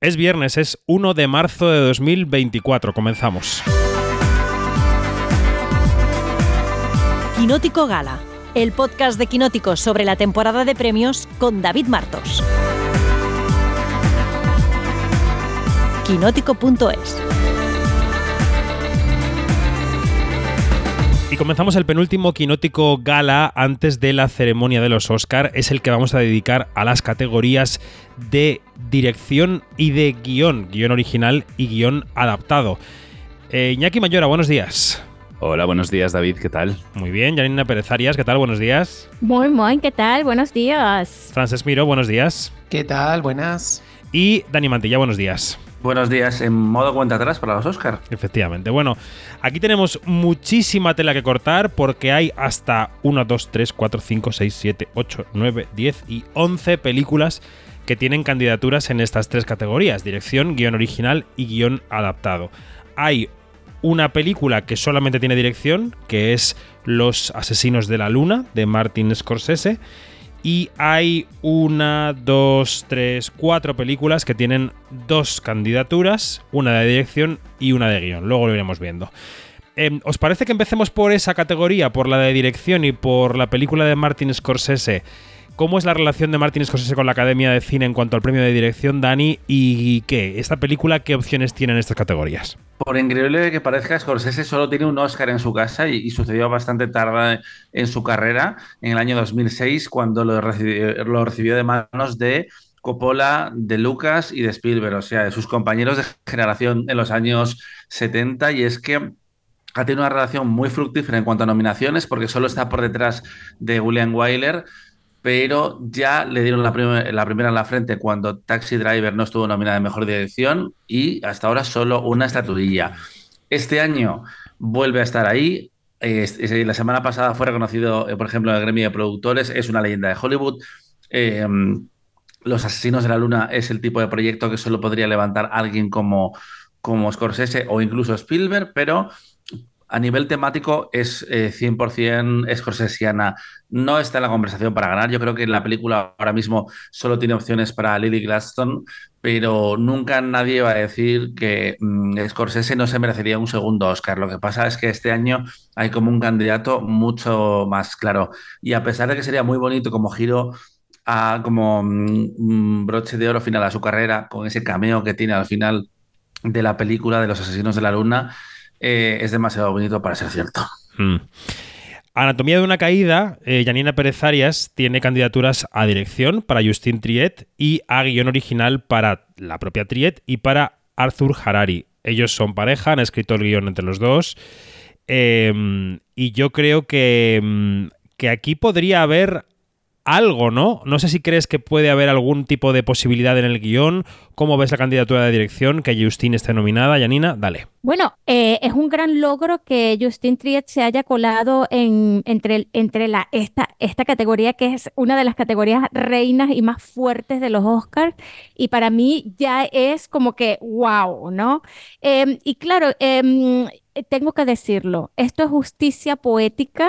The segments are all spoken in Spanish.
Es viernes, es 1 de marzo de 2024. Comenzamos. Quinótico Gala, el podcast de Quinótico sobre la temporada de premios con David Martos. Quinótico.es Y comenzamos el penúltimo quinótico gala antes de la ceremonia de los Oscar. Es el que vamos a dedicar a las categorías de dirección y de guion, guion original y guion adaptado. Eh, Iñaki Mayora, buenos días. Hola, buenos días David, ¿qué tal? Muy bien, Janina Pérez Arias, ¿qué tal? Buenos días. Muy, muy, ¿qué tal? Buenos días. Frances Miro, buenos días. ¿Qué tal? Buenas. Y Dani Mantilla, buenos días. Buenos días, en modo cuenta atrás para los Oscar. Efectivamente. Bueno, aquí tenemos muchísima tela que cortar porque hay hasta 1, 2, 3, 4, 5, 6, 7, 8, 9, 10 y 11 películas que tienen candidaturas en estas tres categorías, dirección, guion original y guion adaptado. Hay una película que solamente tiene dirección, que es Los Asesinos de la Luna, de Martin Scorsese, y hay una, dos, tres, cuatro películas que tienen dos candidaturas, una de dirección y una de guion. Luego lo iremos viendo. Em, ¿Os parece que empecemos por esa categoría, por la de dirección y por la película de Martin Scorsese? ¿Cómo es la relación de Martin Scorsese con la Academia de Cine en cuanto al premio de dirección, Dani? ¿Y qué? ¿Esta película qué opciones tiene en estas categorías? Por increíble que parezca, Scorsese solo tiene un Oscar en su casa y, sucedió bastante tarde en su carrera, en el año 2006, cuando lo recibió, lo recibió de manos de Coppola, de Lucas y de Spielberg, o sea, de sus compañeros de generación en los años 70, y es que ha tenido una relación muy fructífera en cuanto a nominaciones, porque solo está por detrás de William Wyler, pero ya le dieron la, la, primera en la frente cuando Taxi Driver no estuvo nominada en Mejor Dirección y hasta ahora solo una estatuilla. Este año vuelve a estar ahí. la semana pasada fue reconocido, eh, por ejemplo, en el gremio de productores, es una leyenda de Hollywood. Em, Los Asesinos de la Luna es el tipo de proyecto que solo podría levantar alguien como, como Scorsese o incluso Spielberg, pero a nivel temático es 100% eh, scorsesiana. No está en la conversación para ganar. Yo creo que la película ahora mismo solo tiene opciones para Lily Gladstone, pero nunca nadie va a decir que mm, Scorsese no se merecería un segundo Oscar. Lo que pasa es que este año hay como un candidato mucho más claro. Y a pesar de que sería muy bonito como giro a como mm, broche de oro final a su carrera, con ese cameo que tiene al final de la película de los asesinos de la luna, eh, es demasiado bonito para ser cierto. Hmm. Anatomía de una caída, eh, Janina Pérez Arias tiene candidaturas a dirección para Justin Triet y a guion original para la propia Triet y para Arthur Harari. Ellos son pareja, han escrito el guion entre los dos. Em, y yo creo que, mm, que aquí podría haber algo, ¿no? No sé si crees que puede haber algún tipo de posibilidad en el guion. ¿Cómo ves la candidatura de dirección? Que Justin esté nominada. Yanina, dale. Bueno, eh, es un gran logro que Justin Triet se haya colado en, entre, entre la, esta, esta categoría, que es una de las categorías reinas y más fuertes de los Oscars. Y para mí ya es como que, wow, ¿no? Em, y claro, em, tengo que decirlo, esto es justicia poética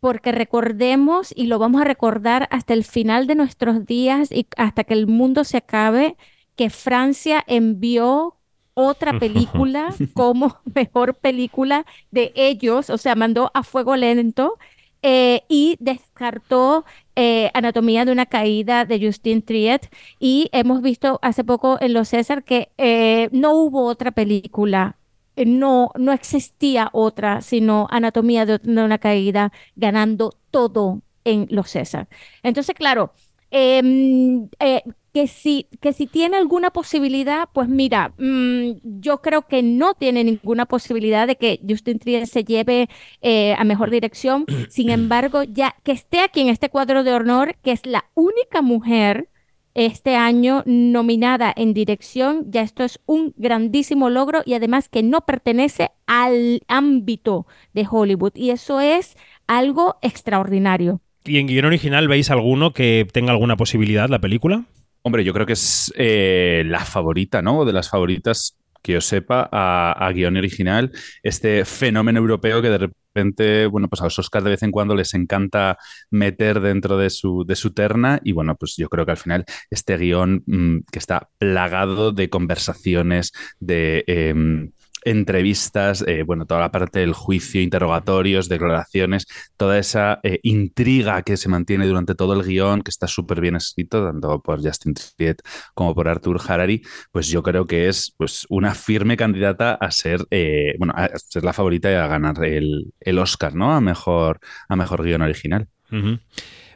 porque recordemos y lo vamos a recordar hasta el final de nuestros días y hasta que el mundo se acabe, que Francia envió otra película como mejor película de ellos, o sea, mandó a fuego lento eh, y descartó eh, Anatomía de una caída de Justin Triet. Y hemos visto hace poco en los César que eh, no hubo otra película no, no existía otra sino Anatomía de, una caída ganando todo en los César. Entonces, claro, em, eh, que, si, que si tiene alguna posibilidad, pues mira, mm, yo creo que no tiene ninguna posibilidad de que Justin Trier se lleve eh, a mejor dirección. Sin embargo, ya que esté aquí en este cuadro de honor, que es la única mujer este año nominada en dirección. Ya esto es un grandísimo logro y además que no pertenece al ámbito de Hollywood. Y eso es algo extraordinario. ¿Y en guion original veis alguno que tenga alguna posibilidad la película? Hombre, yo creo que es eh, la favorita, ¿no? De las favoritas que yo sepa, a, guion original, este fenómeno europeo que de repente, bueno, pues a los Oscars de vez en cuando les encanta meter dentro de su, de su terna y bueno, pues yo creo que al final este guion mm, que está plagado de conversaciones, de... Em, entrevistas, eh, bueno, toda la parte del juicio, interrogatorios, declaraciones, toda esa eh, intriga que se mantiene durante todo el guion, que está súper bien escrito, tanto por Justin Triet como por Arthur Harari, pues yo creo que es pues, una firme candidata a ser, eh, bueno, a ser la favorita y a ganar el, Oscar, ¿no? A mejor, a mejor guion original.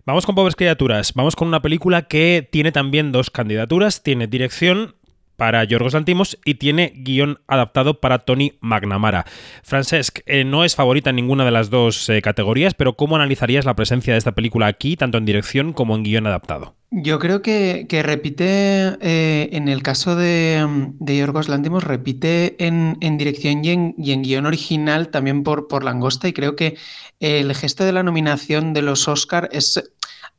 Vamos con Pobres Criaturas. Vamos con una película que tiene también dos candidaturas. Tiene dirección para Yorgos Lantimos y tiene guion adaptado para Tony McNamara. Francesc, eh, no es favorita en ninguna de las dos eh, categorías, pero ¿cómo analizarías la presencia de esta película aquí, tanto en dirección como en guion adaptado? Yo creo que, repite, eh, en el caso de, de Yorgos Lantimos, repite en, dirección y en, y en, guion original también por, por Langosta y creo que el gesto de la nominación de los Oscar es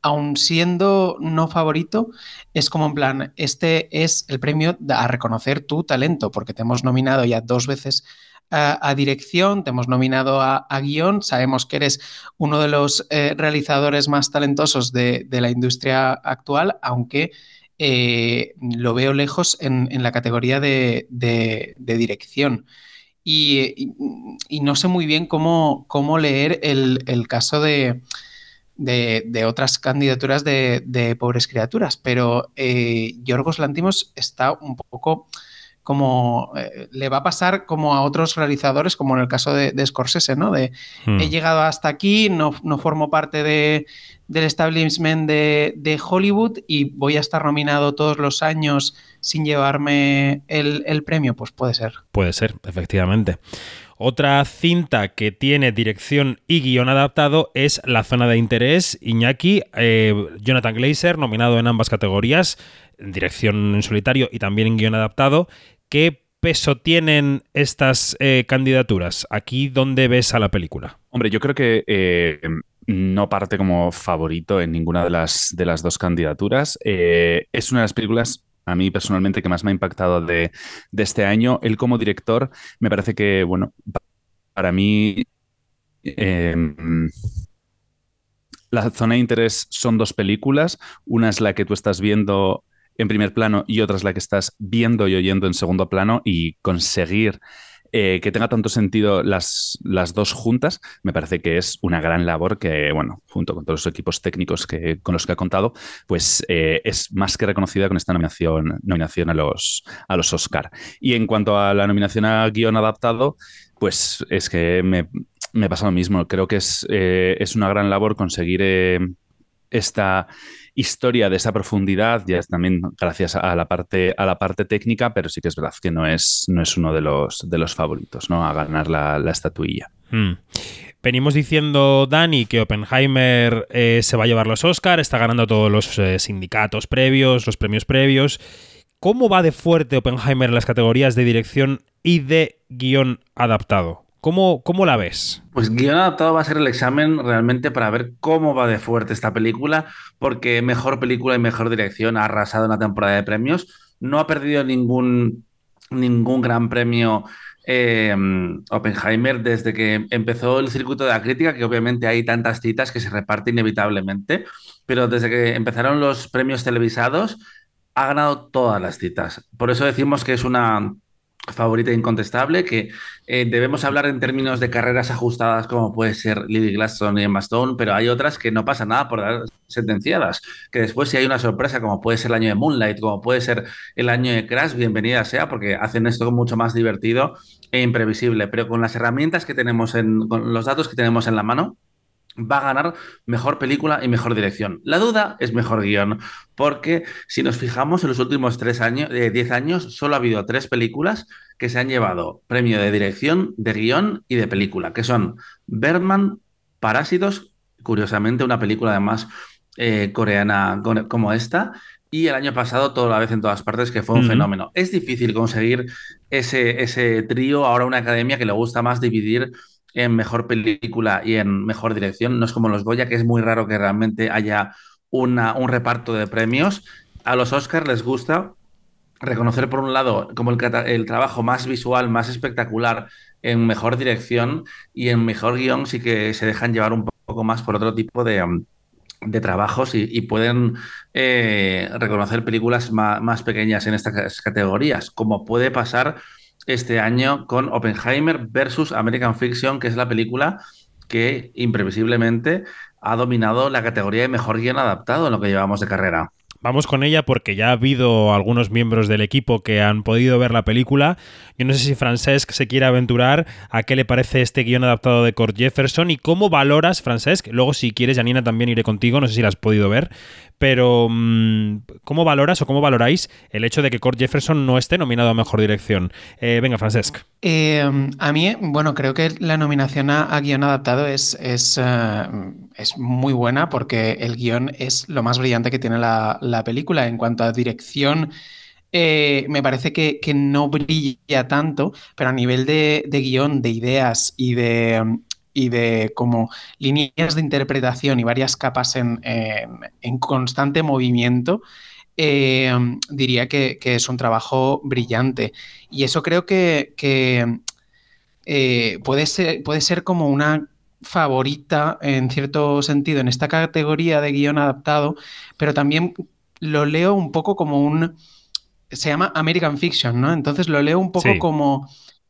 aun siendo no favorito, es como en plan, este es el premio a reconocer tu talento, porque te hemos nominado ya dos veces a, dirección, te hemos nominado a, guion, sabemos que eres uno de los eh, realizadores más talentosos de, la industria actual, aunque eh, lo veo lejos en, la categoría de, dirección. Y, no sé muy bien cómo leer el caso de, de, otras candidaturas de, pobres criaturas, pero eh, Yorgos Lantimos está un poco como eh, le va a pasar como a otros realizadores, como en el caso de, Scorsese, ¿no? De hmm. he llegado hasta aquí, no, no formo parte de, del establishment de, Hollywood y voy a estar nominado todos los años sin llevarme el, el premio, pues puede ser. Puede ser, efectivamente. Otra cinta que tiene dirección y guion adaptado es La Zona de Interés, Iñaki, eh, Jonathan Glazer, nominado en ambas categorías, en dirección en solitario y también en guion adaptado. ¿Qué peso tienen estas eh, candidaturas? ¿Aquí dónde ves a la película? Hombre, yo creo que eh, no parte como favorito en ninguna de las, de las dos candidaturas. es una de las películas a mí personalmente que más me ha impactado de, este año. Él como director, me parece que, bueno, para mí... Em, la zona de interés son dos películas. Una es la que tú estás viendo en primer plano y otra es la que estás viendo y oyendo en segundo plano y conseguir eh, que tenga tanto sentido las, las, dos juntas, me parece que es una gran labor que, bueno, junto con todos los equipos técnicos que, con los que ha contado, pues eh, es más que reconocida con esta nominación, nominación a, los, a los Oscar. Y en cuanto a la nominación a guion adaptado, pues es que me, me pasa lo mismo. Creo que es, eh, es una gran labor conseguir esta historia de esa profundidad, ya es también gracias a la parte, a la parte técnica, pero sí que es verdad que no es, no es uno de los, de los favoritos, ¿no? A ganar la, estatuilla. Hmm. Venimos diciendo, Dani, que Oppenheimer eh, se va a llevar los Oscar, está ganando todos los eh, sindicatos previos, los premios previos. ¿Cómo va de fuerte Oppenheimer en las categorías de dirección y de guion adaptado? ¿Cómo, la ves? Pues guion adaptado va a ser el examen realmente para ver cómo va de fuerte esta película, porque mejor película y mejor dirección ha arrasado en la temporada de premios. No ha perdido ningún, ningún gran premio eh, Oppenheimer desde que empezó el circuito de la crítica, que obviamente hay tantas citas que se reparte inevitablemente, pero desde que empezaron los premios televisados ha ganado todas las citas. Por eso decimos que es una favorita incontestable, que eh, debemos hablar en términos de carreras ajustadas como puede ser Lily Glaston y Emma Stone, pero hay otras que no pasa nada por dar sentenciadas, que después si hay una sorpresa como puede ser el año de Moonlight, como puede ser el año de Crash, bienvenida sea, porque hacen esto mucho más divertido e imprevisible, pero con las herramientas que tenemos, en, con los datos que tenemos en la mano, va a ganar mejor película y mejor dirección. La duda es mejor guion, porque si nos fijamos en los últimos tres años, eh, 10 años, solo ha habido tres películas que se han llevado premio de dirección, de guion y de película, que son Birdman, Parásitos, curiosamente una película además eh, coreana como esta, y el año pasado Toda la vez en todas partes, que fue un fenómeno. Es difícil conseguir ese, ese trío, ahora una academia que le gusta más dividir en mejor película y en mejor dirección. No es como los Goya, que es muy raro que realmente haya una, un reparto de premios. A los Oscars les gusta reconocer por un lado como el, trabajo más visual, más espectacular, en mejor dirección y en mejor guion sí que se dejan llevar un poco más por otro tipo de, um, de trabajos y, pueden eh, reconocer películas más, más, pequeñas en estas categorías, como puede pasar este año con Oppenheimer versus American Fiction, que es la película que imprevisiblemente ha dominado la categoría de mejor guion adaptado en lo que llevamos de carrera. Vamos con ella porque ya ha habido algunos miembros del equipo que han podido ver la película. Yo no sé si Francesc se quiere aventurar a qué le parece este guion adaptado de Kurt Jefferson y cómo valoras, Francesc. Luego, si quieres, Janina, también iré contigo. No sé si la has podido ver. Pero, mm, ¿cómo valoras o cómo valoráis el hecho de que Kurt Jefferson no esté nominado a mejor dirección? Eh, venga, Francesc. Eh, a mí, bueno, creo que la nominación a, guion adaptado es, es, eh, es, muy buena porque el guion es lo más brillante que tiene la, película. En cuanto a dirección, me parece que, no brilla tanto, pero a nivel de, de guion, de ideas y de, y de como líneas de interpretación y varias capas en, constante movimiento, eh, diría que, es un trabajo brillante. Y eso creo que, eh, puede, puede ser como una favorita en cierto sentido en esta categoría de guion adaptado, pero también lo leo un poco como un... Se llama American Fiction, ¿no? Entonces lo leo un poco como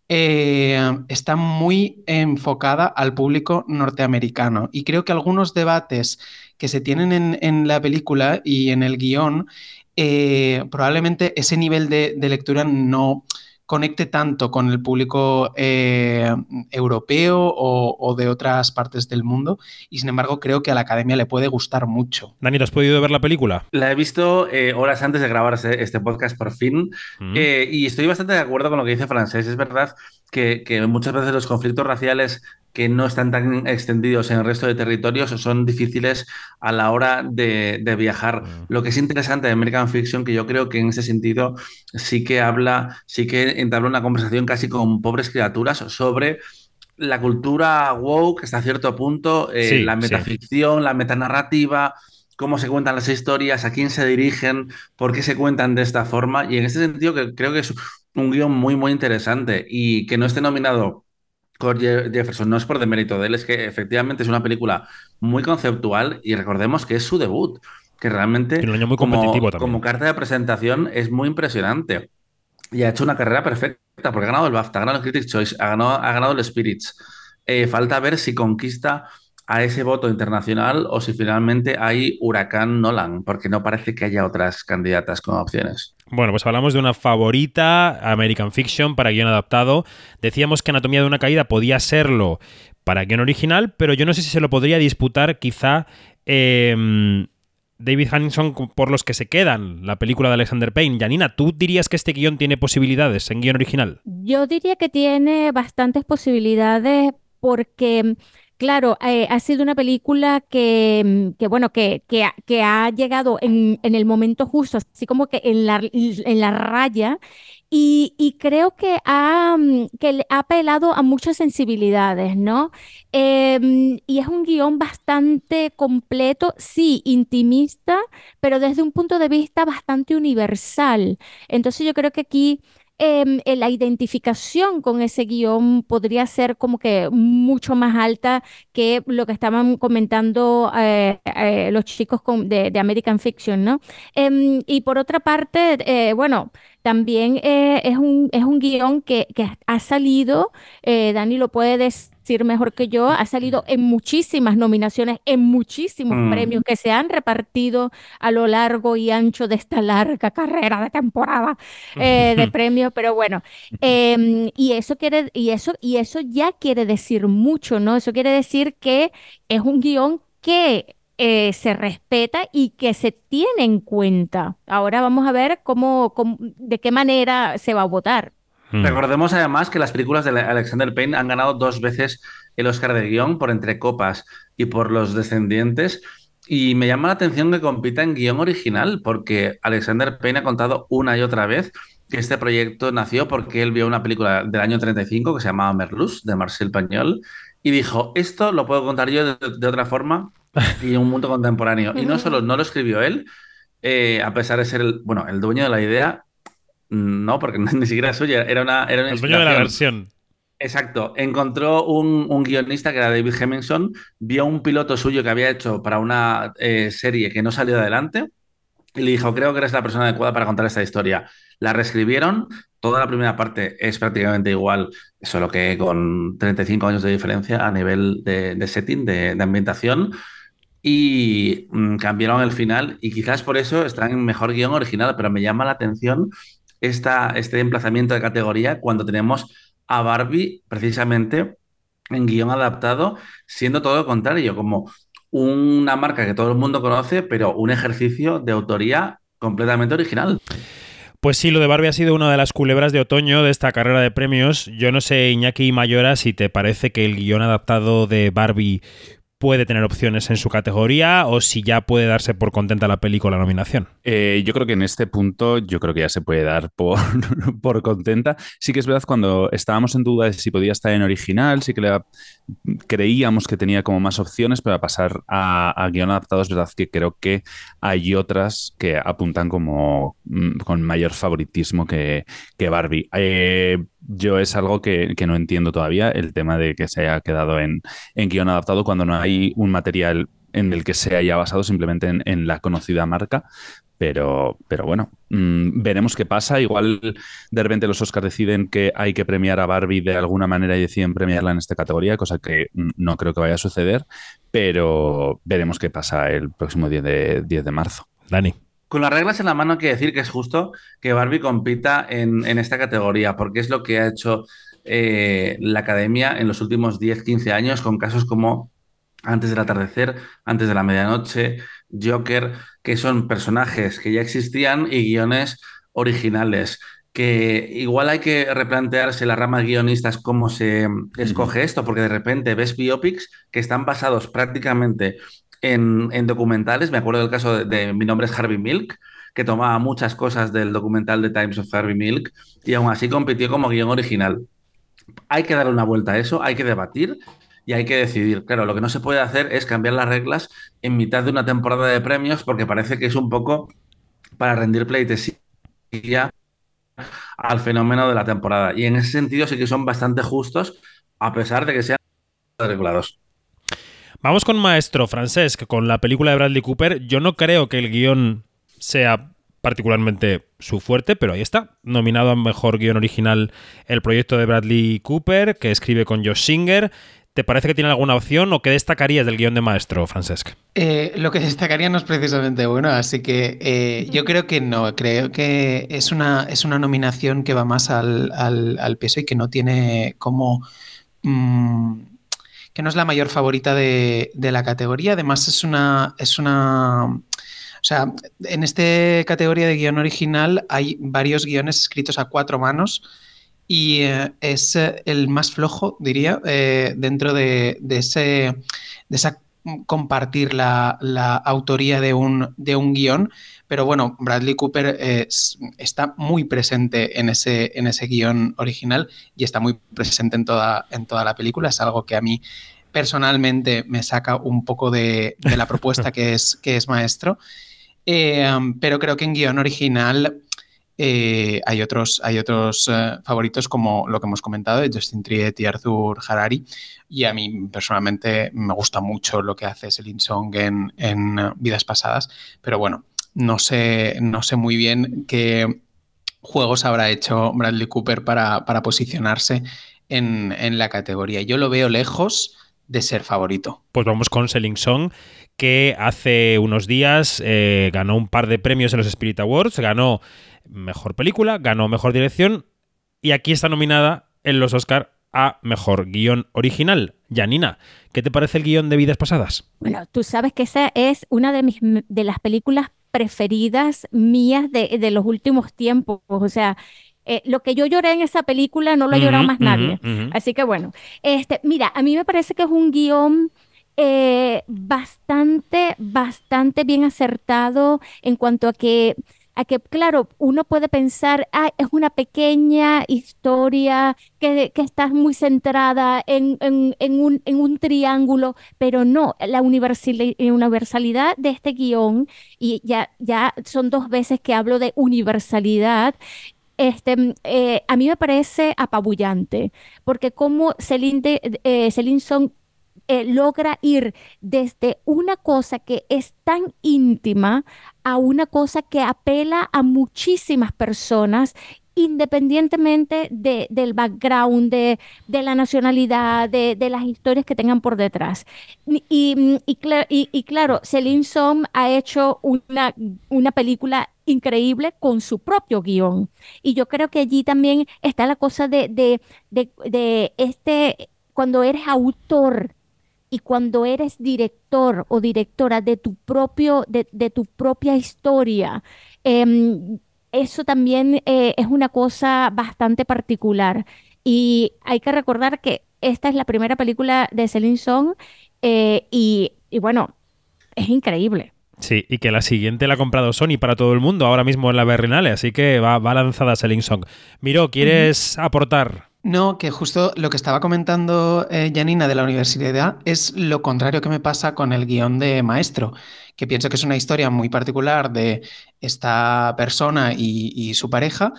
eh, está muy enfocada al público norteamericano. Y creo que algunos debates que se tienen en, la película y en el guion, eh, probablemente ese nivel de, lectura no conecte tanto con el público eh, europeo o, de otras partes del mundo y sin embargo creo que a la academia le puede gustar mucho. Dani, ¿has podido ver la película? La he visto eh, horas antes de grabar este, este podcast por fin mm. eh, y estoy bastante de acuerdo con lo que dice Francés. Es verdad que, que muchas veces los conflictos raciales que no están tan extendidos en el resto de territorios son difíciles a la hora de, viajar. Mm. Lo que es interesante de American Fiction, que yo creo que en ese sentido sí que habla, sí que entabla una conversación casi con pobres criaturas sobre la cultura woke hasta cierto punto, eh, la metaficción, la metanarrativa, cómo se cuentan las historias, a quién se dirigen, por qué se cuentan de esta forma. Y en ese sentido que creo que es un guion muy, muy interesante y que no esté nominado Jefferson no es por demérito de él, es que efectivamente es una película muy conceptual y recordemos que es su debut, que realmente muy como, como carta de presentación es muy impresionante y ha hecho una carrera perfecta porque ha ganado el BAFTA, ha ganado el Critics' Choice, ha ganado, ha ganado el Spirits. Eh, falta ver si conquista a ese voto internacional o si finalmente hay Huracán Nolan, porque no parece que haya otras candidatas como opciones. Bueno, pues hablamos de una favorita, American Fiction, para guion adaptado. Decíamos que Anatomía de una caída podía serlo para guion original, pero yo no sé si se lo podría disputar quizá em, David Hanson por los que se quedan, la película de Alexander Payne. Janina, ¿tú dirías que este guion tiene posibilidades en guion original? Yo diría que tiene bastantes posibilidades porque Claro, eh, ha sido una película que, mm, que bueno, que, que, ha llegado en, el momento justo, así como que en la, en la raya, y, y creo que ha, mm, que ha apelado a muchas sensibilidades, ¿no? Em, y es un guion bastante completo, sí, intimista, pero desde un punto de vista bastante universal. Entonces yo creo que aquí eh, la identificación con ese guion podría ser como que mucho más alta que lo que estaban comentando eh, eh, los chicos de, American Fiction, ¿no? Em, y por otra parte, bueno, también es, un, es un guion que, ha salido, Dani lo puede mejor que yo, ha salido en muchísimas nominaciones, en muchísimos mm. premios que se han repartido a lo largo y ancho de esta larga carrera de temporada eh, de premios, pero bueno, em, y eso quiere, y eso, y eso ya quiere decir mucho, ¿no? Eso quiere decir que es un guion que eh, se respeta y que se tiene en cuenta. Ahora vamos a ver cómo, de qué manera se va a votar. Mm. Recordemos además que las películas de Alexander Payne han ganado dos veces el Oscar de guion por Entre Copas y por Los Descendientes. Y me llama la atención que compita en guion original, porque Alexander Payne ha contado una y otra vez que este proyecto nació porque él vio una película del año 35 que se llamaba Merluz, de Marcel Pagnol, y dijo, esto lo puedo contar yo de, otra forma y en un mundo contemporáneo. Y no solo no lo escribió él, eh, a pesar de ser el, bueno, el dueño de la idea, No, porque ni siquiera es suya, era una, era una El dueño de la versión. Exacto. Encontró un, un guionista que era David Hemmingson, vio un piloto suyo que había hecho para una eh, serie que no salió adelante y le dijo, creo que eres la persona adecuada para contar esta historia. La reescribieron, toda la primera parte es prácticamente igual, solo que con 35 años de diferencia a nivel de, de setting, de, de ambientación, y mm, cambiaron el final y quizás por eso está en mejor guion original, pero me llama la atención esta, este emplazamiento de categoría cuando tenemos a Barbie precisamente en guion adaptado, siendo todo lo contrario, como una marca que todo el mundo conoce, pero un ejercicio de autoría completamente original. Pues sí, lo de Barbie ha sido una de las culebras de otoño de esta carrera de premios. Yo no sé, Iñaki Mayora, si te parece que el guion adaptado de Barbie puede tener opciones en su categoría o si ya puede darse por contenta la peli con la nominación. Eh, yo creo que en este punto, yo creo que ya se puede dar por, por contenta. Sí que es verdad, cuando estábamos en duda de si podía estar en original, sí que creíamos que tenía como más opciones, pero a pasar a, a guion adaptado es verdad que creo que hay otras que apuntan como mm, con mayor favoritismo que, que Barbie. Eh, yo es algo que, que, no entiendo todavía, el tema de que se haya quedado en, en guion adaptado cuando no hay un material en el que se haya basado simplemente en, en la conocida marca, pero, pero bueno, mmm, veremos qué pasa. Igual de repente los Oscars deciden que hay que premiar a Barbie de alguna manera y deciden premiarla en esta categoría, cosa que no creo que vaya a suceder, pero veremos qué pasa el próximo 10 de, 10 de marzo. Dani. Con las reglas en la mano hay que decir que es justo que Barbie compita en, en esta categoría, porque es lo que ha hecho eh, la academia en los últimos 10-15 años con casos como Antes del atardecer, Antes de la medianoche, Joker, que son personajes que ya existían y guiones originales. Que igual hay que replantearse la rama de guionistas cómo se escoge esto, porque de repente ves biopics que están basados prácticamente en, en documentales. Me acuerdo del caso de, de, Mi nombre es Harvey Milk, que tomaba muchas cosas del documental de Times of Harvey Milk y aún así compitió como guion original. Hay que darle una vuelta a eso, hay que debatir y hay que decidir. Claro, lo que no se puede hacer es cambiar las reglas en mitad de una temporada de premios porque parece que es un poco para rendir pleitesía al fenómeno de la temporada. Y en ese sentido sí que son bastante justos, a pesar de que sean regulados. Vamos con Maestro Francesc, con la película de Bradley Cooper. Yo no creo que el guion sea particularmente su fuerte, pero ahí está. Nominado a Mejor Guión Original el proyecto de Bradley Cooper, que escribe con Josh Singer. ¿Te parece que tiene alguna opción o qué destacarías del guion de Maestro, Francesc? Eh, lo que destacaría no es precisamente bueno, así que eh, yo creo que no. Creo que es una, es una nominación que va más al, al, peso y que no tiene como... Mmm, que no es la mayor favorita de, de la categoría. Además, es una, es una o sea, en esta categoría de guion original hay varios guiones escritos a cuatro manos y eh, es el más flojo, diría, eh, dentro de, de, ese, de esa compartir la, la autoría de un, de un, guion. Pero bueno, Bradley Cooper eh, está muy presente en ese, en ese guion original y está muy presente en toda, en toda la película. Es algo que a mí personalmente me saca un poco de, la propuesta que es, que es maestro. Eh, pero creo que en guion original eh, hay otros, hay otros uh, favoritos como lo que hemos comentado de Justin Triet y Arthur Harari. Y a mí personalmente me gusta mucho lo que hace Selin Song en, uh, Vidas Pasadas. Pero bueno, no sé, no sé muy bien qué juegos habrá hecho Bradley Cooper para, posicionarse en, la categoría. Yo lo veo lejos de ser favorito. Pues vamos con Selling Song, que hace unos días eh, ganó un par de premios en los Spirit Awards, ganó Mejor Película, ganó Mejor Dirección y aquí está nominada en los Oscar a Mejor Guión Original. Janina, ¿qué te parece el guion de Vidas Pasadas? Bueno, tú sabes que esa es una de, mis, de las películas preferidas mías de, de los últimos tiempos. O sea, eh, lo que yo lloré en esa película no lo ha llorado uh -huh, más nadie. Uh -huh. Así que bueno, este, mira, a mí me parece que es un guion eh, bastante, bastante bien acertado en cuanto a que a que, claro, uno puede pensar, ah, es una pequeña historia que, que está muy centrada en, en, en, un, en, un, triángulo, pero no, la universalidad de este guion, y ya, ya son dos veces que hablo de universalidad, este, eh, a mí me parece apabullante, porque como Celine, de- eh, Celine Song eh, logra ir desde una cosa que es tan íntima a una cosa que apela a muchísimas personas, independientemente de- del background, de, de la nacionalidad, de, de las historias que tengan por detrás. Y, y, y cla- y- y claro, Celine Song ha hecho una, una película increíble con su propio guion. Y yo creo que allí también está la cosa de, de este, cuando eres autor y cuando eres director o directora de tu propio, de, de tu propia historia, em, eso también eh, es una cosa bastante particular. Y hay que recordar que esta es la primera película de Celine Song eh, y, y bueno, es increíble. Sí, y que la siguiente la ha comprado Sony para todo el mundo, ahora mismo en la Berlinale, así que va, va lanzada Selling Song. Miro, ¿quieres aportar? No, que justo lo que estaba comentando eh, Janina de la universidad es lo contrario que me pasa con el guion de Maestro, que pienso que es una historia muy particular de esta persona y, su pareja,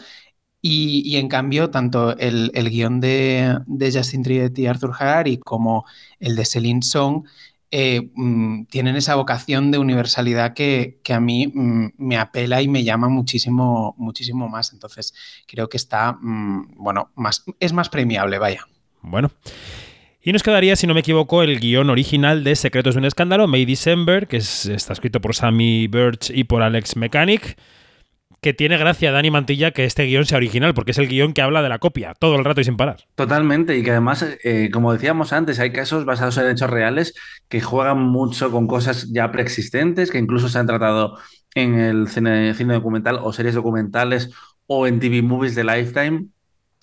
y, en cambio tanto el, el guion de, de Justin Triet y Arthur Harari como el de Celine Song eh, mm, tienen esa vocación de universalidad que, a mí mm, me apela y me llama muchísimo, muchísimo más. Entonces creo que está, mm, bueno, más, es más premiable, vaya. Bueno. Y nos quedaría, si no me equivoco, el guion original de Secretos de un Escándalo, May December, que es- está escrito por Sammy Birch y por Alex Mechanic, que tiene gracia Dani Mantilla que este guion sea original, porque es el guion que habla de la copia, todo el rato y sin parar. Totalmente, y que además, eh, como decíamos antes, hay casos basados en hechos reales que juegan mucho con cosas ya preexistentes, que incluso se han tratado en el cine, documental o series documentales o en TV movies de Lifetime,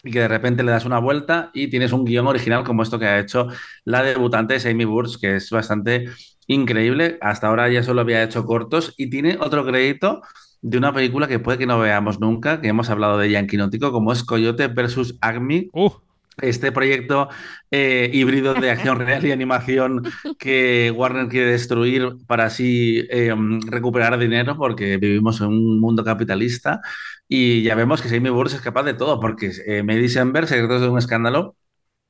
y que de repente le das una vuelta y tienes un guion original como esto que ha hecho la debutante es Amy Burns, que es bastante increíble. Hasta ahora ya solo había hecho cortos y tiene otro crédito de una película que puede que no veamos nunca, que hemos hablado de ella en Quinótico, como es Coyote versus Acme, Uh, este proyecto eh, híbrido de acción real y animación que Warner quiere destruir para así eh, recuperar dinero, porque vivimos en un mundo capitalista. Y ya vemos que Jamie Burns es capaz de todo, porque eh, May December, Secretos de un Escándalo,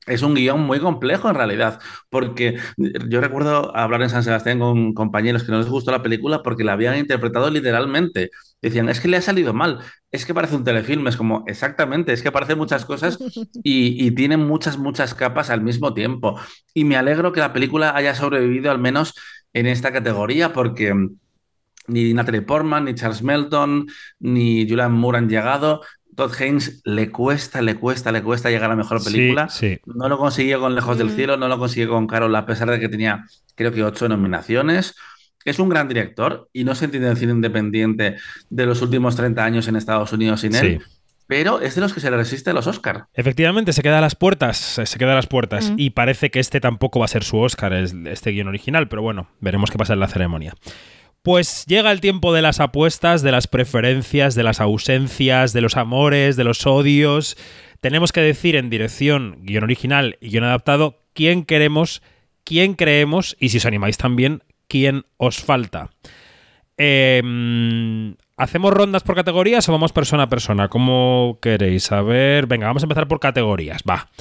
es un guion muy complejo en realidad, porque yo recuerdo hablar en San Sebastián con compañeros que no les gustó la película porque la habían interpretado literalmente. Decían, es que le ha salido mal, es que parece un telefilm, es como, exactamente, es que parece muchas cosas y, y tiene muchas, muchas capas al mismo tiempo. Y me alegro que la película haya sobrevivido al menos en esta categoría porque ni Natalie Portman, ni Charles Melton, ni Julian Moore han llegado. Todd Haynes le cuesta, le cuesta, le cuesta llegar a la mejor sí, película. sí. No lo consiguió con Lejos del Mm. Cielo, no lo consiguió con Carol, a pesar de que tenía, creo que, ocho nominaciones. Es un gran director y no se entiende el cine independiente de los últimos 30 años en Estados Unidos sin él, Sí. pero es de los que se le resiste a los Oscar. Efectivamente, se queda a las puertas, se queda a las puertas. Mm. Y parece que este tampoco va a ser su Oscar, es- este guion original, pero bueno, veremos qué pasa en la ceremonia. Pues llega el tiempo de las apuestas, de las preferencias, de las ausencias, de los amores, de los odios. Tenemos que decir en dirección, guion original y guion adaptado, quién queremos, quién creemos y si os animáis también, quién os falta. Eh, ¿Hacemos rondas por categorías o vamos persona a persona? ¿Cómo queréis? A ver, venga, vamos a empezar por categorías. Va.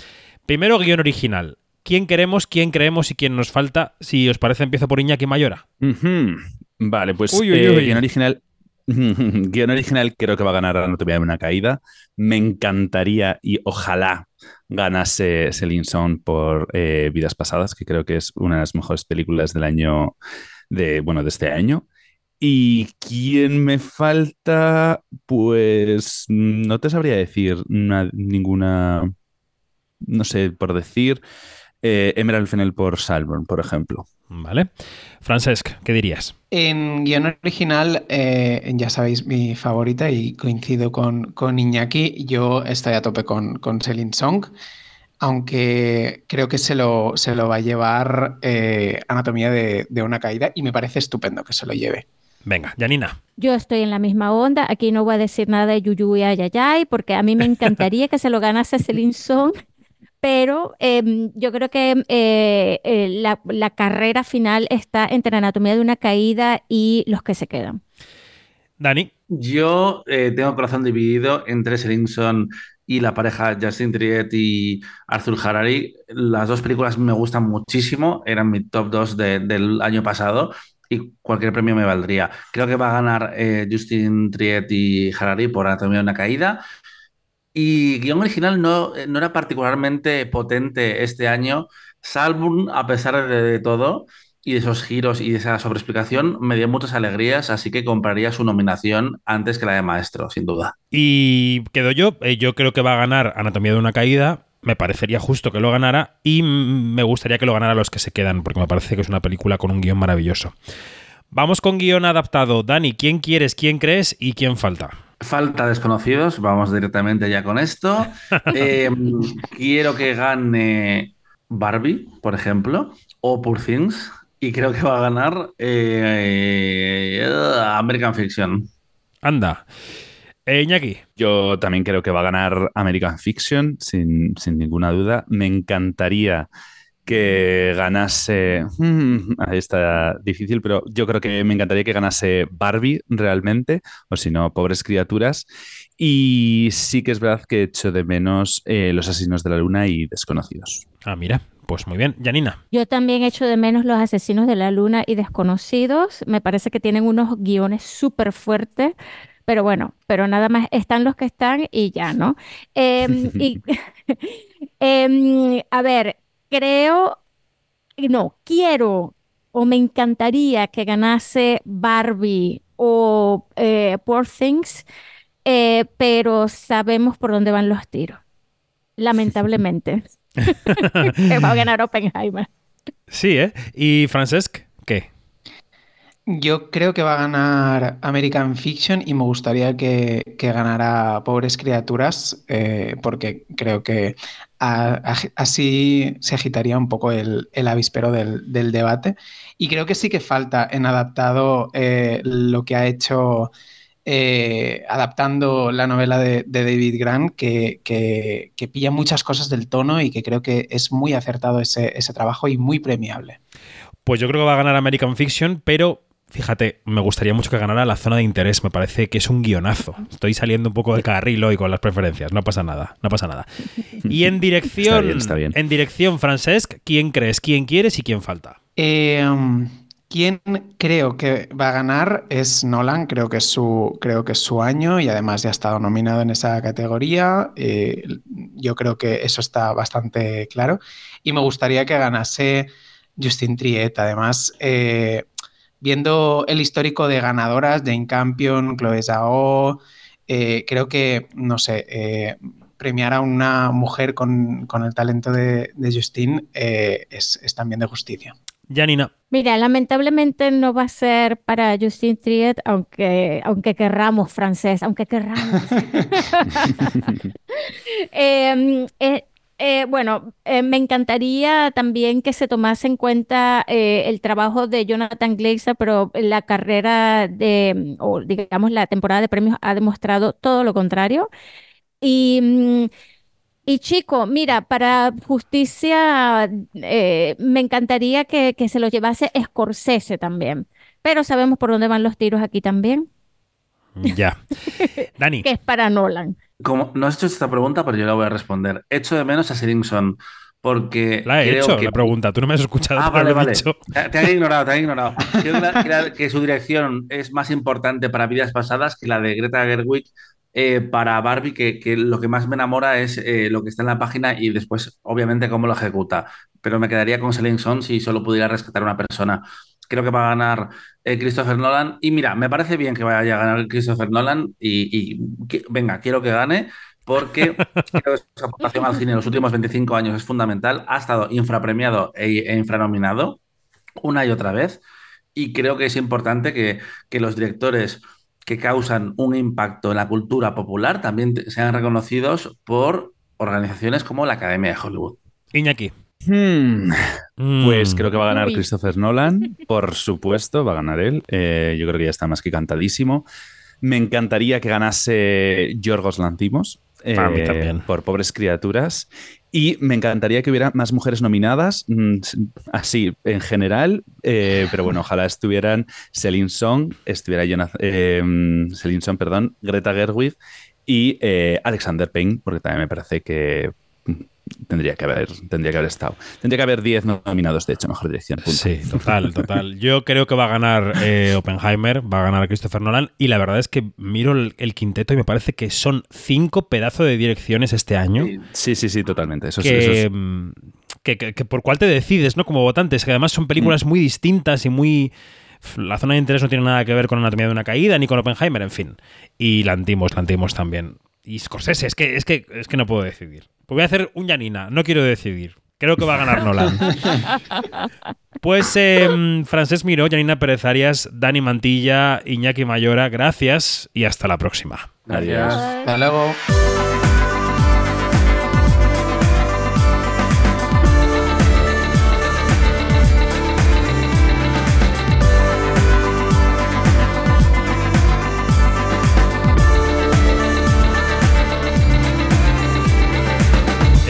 Primero, guion original. ¿Quién queremos, quién creemos y quién nos falta? Si os parece, empiezo por Iñaki Mayora. Ujú. Vale, pues Uy, uy, eh, uy. guion original. guion original creo que va a ganar Anatomía de una caída. Me encantaría y ojalá ganase Celine Song por eh, Vidas Pasadas, que creo que es una de las mejores películas del año, de, bueno, de este año. ¿Y quién me falta? Pues no te sabría decir na- ninguna, no sé, por decir, eh, Emerald Fennell por Salburn, por ejemplo. ¿Vale? Francesc, ¿qué dirías? En guion original, eh, ya sabéis mi favorita y coincido con, con Iñaki, yo estoy a tope con, con Celine Song, aunque creo que se lo, se lo va a llevar eh, Anatomía de, de una caída y me parece estupendo que se lo lleve. Venga, Janina. Yo estoy en la misma onda. Aquí no voy a decir nada de Yuyu y Ayayay, porque a mí me encantaría que se lo ganase Celine Song, pero em, yo creo que eh, eh, la, la carrera final está entre Anatomía de una caída y Los que se quedan. Dani. Yo eh, tengo corazón dividido entre Selinson y la pareja Justin Triet y Arthur Harari. Las dos películas me gustan muchísimo, eran mi top 2 del año pasado y cualquier premio me valdría. Creo que va a ganar eh, Justin Triet y Harari por Anatomía de una caída. Y guion original no, no era particularmente potente este año. Salburn, a pesar de todo, y de esos giros y de esa sobreexplicación me dio muchas alegrías, así que compraría su nominación antes que la de Maestro, sin duda. Y quedo yo, eh, yo creo que va a ganar Anatomía de una caída, me parecería justo que lo ganara y me gustaría que lo ganara los que se quedan, porque me parece que es una película con un guion maravilloso. Vamos con guion adaptado. Dani, ¿quién quieres, quién crees y quién falta? Falta desconocidos, vamos directamente ya con esto. Eh, quiero que gane Barbie, por ejemplo, o Poor Things, y creo que va a ganar eh, American Fiction. Anda. Eh, Iñaki. Yo también creo que va a ganar American Fiction, sin, sin ninguna duda. Me encantaría que ganase. Hmm, ahí está difícil, pero yo creo que me encantaría que ganase Barbie realmente, o si no, pobres criaturas. Y sí que es verdad que echo de menos eh, Los Asesinos de la Luna y Desconocidos. Ah, mira, pues muy bien. Janina. Yo también echo de menos Los Asesinos de la Luna y Desconocidos. Me parece que tienen unos guiones súper fuertes. Pero bueno, pero nada más están los que están y ya, ¿no? Em, y, em, a ver, creo, no, quiero o me encantaría que ganase Barbie o eh, Poor Things, eh, pero sabemos por dónde van los tiros, lamentablemente. que va a ganar Oppenheimer. Sí, ¿eh? ¿Y Francesc? ¿Qué? Yo creo que va a ganar American Fiction y me gustaría que, ganara Pobres Criaturas, eh, porque creo que así se agitaría un poco el, avispero del, debate. Y creo que sí que falta en adaptado eh, lo que ha hecho eh, adaptando la novela de, David Grant, que, pilla muchas cosas del tono y que creo que es muy acertado ese trabajo y muy premiable. Pues yo creo que va a ganar American Fiction, pero Fíjate, me gustaría mucho que ganara la zona de interés. Me parece que es un guionazo. Estoy saliendo un poco del carril hoy con las preferencias. No pasa nada, no pasa nada. Y en dirección, en dirección, Francesc, ¿quién crees? ¿Quién quieres y quién falta? Eh, quien creo que va a ganar es Nolan. Creo que es su, creo que es su año y además ya ha estado nominado en esa categoría. Eh, yo creo que eso está bastante claro. Y me gustaría que ganase Justin Triet. Además. Eh, viendo el histórico de ganadoras, Jane Campion, Chloe Zhao, eh, creo que, no sé, eh, premiar a una mujer con, el talento de, Justine eh, es, también de justicia. Janina. Mira, lamentablemente no va a ser para Justine Triet, aunque, aunque querramos francés, aunque querramos. Eh, bueno, eh, me encantaría también que se tomase en cuenta eh, el trabajo de Jonathan Glazer, pero la carrera de, o digamos, la temporada de premios ha demostrado todo lo contrario. Y, mm, chico, mira, para justicia, me encantaría que, que se lo llevase Scorsese también, pero sabemos por dónde van los tiros aquí también. Ya. Dani. que es para Nolan. Como no has hecho esta pregunta, pero yo la voy a responder. Echo de menos a Seringson porque la he hecho la pregunta, tú no me has escuchado. Ah, vale, vale. Te, han ignorado, te han ignorado. Creo que, su dirección es más importante para vidas pasadas que la de Greta Gerwig eh, para Barbie, que, lo que más me enamora es eh, lo que está en la página y después, obviamente, cómo lo ejecuta. Pero me quedaría con Seringson si solo pudiera rescatar a una persona creo que va a ganar eh, Christopher Nolan. Y mira, me parece bien que vaya a ganar Christopher Nolan y, venga, quiero que gane porque creo que su aportación al cine en los últimos 25 años es fundamental. Ha estado infrapremiado e, e, infranominado una y otra vez. Y creo que es importante que, que los directores que causan un impacto en la cultura popular también sean reconocidos por organizaciones como la Academia de Hollywood. Iñaki. Hmm. Pues creo que va a ganar Christopher Nolan, por supuesto, va a ganar él. Eh, yo creo que ya está más que cantadísimo. Me encantaría que ganase Yorgos Lantimos. Eh, también. Por Pobres Criaturas. Y me encantaría que hubiera más mujeres nominadas, mm, así en general, eh, pero bueno, ojalá estuvieran Celine Song, estuviera Jonathan, eh, Celine Song, perdón, Greta Gerwig y eh, Alexander Payne, porque también me parece que tendría que haber, tendría que haber estado. Tendría que haber 10 nominados, de hecho, mejor dirección. Sí, total, total. Yo creo que va a ganar eh, Oppenheimer, va a ganar Christopher Nolan, y la verdad es que miro el, quinteto y me parece que son cinco pedazos de direcciones este año. Sí, sí, sí, totalmente. Eso, mm, que, que, por cuál te decides, ¿no? Como votantes, que además son películas mm. muy distintas y muy la zona de interés no tiene nada que ver con Anatomía de una caída ni con Oppenheimer, en fin. Y la antimos, la antimos también. Y Scorsese, es que, es que, es que no puedo decidir. Pues voy a hacer un Yanina, no quiero decidir. Creo que va a ganar Nolan. pues eh, Francés Miró, Janina Pérez Arias, Dani Mantilla, Iñaki Mayora, gracias y hasta la próxima. Adiós. Hasta luego.